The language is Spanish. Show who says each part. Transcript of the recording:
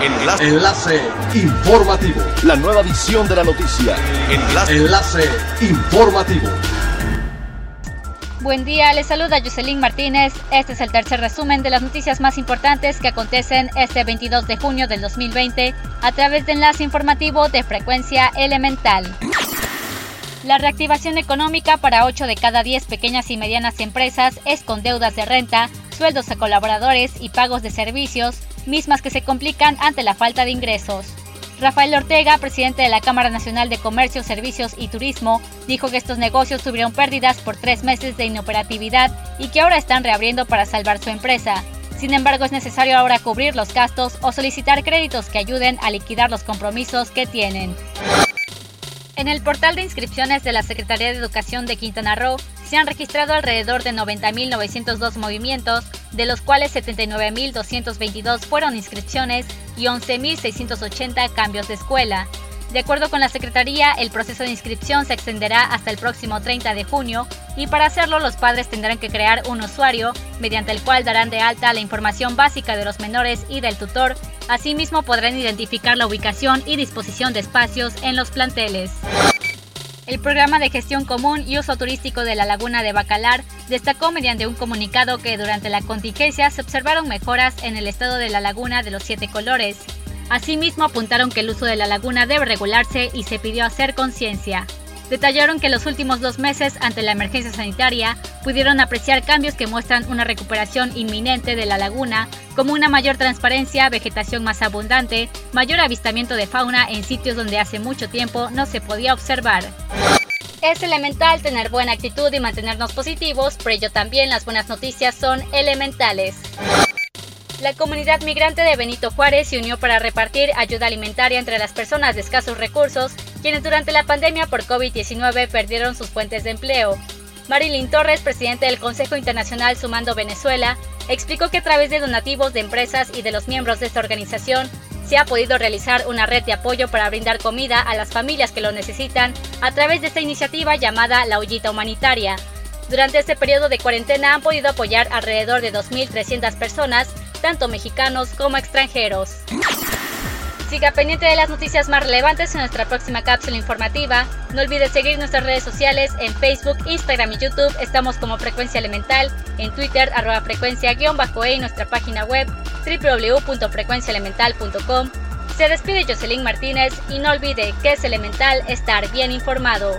Speaker 1: Enlace. Enlace informativo.
Speaker 2: La nueva edición de la noticia.
Speaker 1: Enlace. Enlace informativo.
Speaker 3: Buen día, les saluda Jocelyn Martínez. Este es el tercer resumen de las noticias más importantes que acontecen este 22 de junio del 2020 a través de enlace informativo de frecuencia elemental. La reactivación económica para 8 de cada 10 pequeñas y medianas empresas es con deudas de renta, sueldos a colaboradores y pagos de servicios, mismas que se complican ante la falta de ingresos. Rafael Ortega, presidente de la Cámara Nacional de Comercio, Servicios y Turismo, dijo que estos negocios tuvieron pérdidas por tres meses de inoperatividad y que ahora están reabriendo para salvar su empresa. Sin embargo, es necesario ahora cubrir los gastos o solicitar créditos que ayuden a liquidar los compromisos que tienen. En el portal de inscripciones de la Secretaría de Educación de Quintana Roo se han registrado alrededor de 90.902 movimientos, de los cuales 79.222 fueron inscripciones y 11.680 cambios de escuela. De acuerdo con la Secretaría, el proceso de inscripción se extenderá hasta el próximo 30 de junio y para hacerlo los padres tendrán que crear un usuario mediante el cual darán de alta la información básica de los menores y del tutor. Asimismo podrán identificar la ubicación y disposición de espacios en los planteles. El programa de gestión común y uso turístico de la laguna de Bacalar destacó mediante un comunicado que durante la contingencia se observaron mejoras en el estado de la laguna de los siete colores. Asimismo, apuntaron que el uso de la laguna debe regularse y se pidió hacer conciencia. Detallaron que los últimos dos meses ante la emergencia sanitaria pudieron apreciar cambios que muestran una recuperación inminente de la laguna, como una mayor transparencia, vegetación más abundante, mayor avistamiento de fauna en sitios donde hace mucho tiempo no se podía observar. Es elemental tener buena actitud y mantenernos positivos, pero ello también las buenas noticias son elementales. La comunidad migrante de Benito Juárez se unió para repartir ayuda alimentaria entre las personas de escasos recursos, quienes durante la pandemia por COVID-19 perdieron sus fuentes de empleo. Marilyn Torres, presidente del Consejo Internacional Sumando Venezuela, explicó que a través de donativos de empresas y de los miembros de esta organización se ha podido realizar una red de apoyo para brindar comida a las familias que lo necesitan a través de esta iniciativa llamada La Ollita Humanitaria. Durante este periodo de cuarentena han podido apoyar alrededor de 2.300 personas tanto mexicanos como extranjeros. Siga pendiente de las noticias más relevantes en nuestra próxima cápsula informativa. No olvides seguir nuestras redes sociales en Facebook, Instagram y YouTube. Estamos como Frecuencia Elemental, en Twitter, arroba frecuencia-e y nuestra página web www.frecuenciaelemental.com. Se despide Jocelyn Martínez y no olvide que es elemental estar bien informado.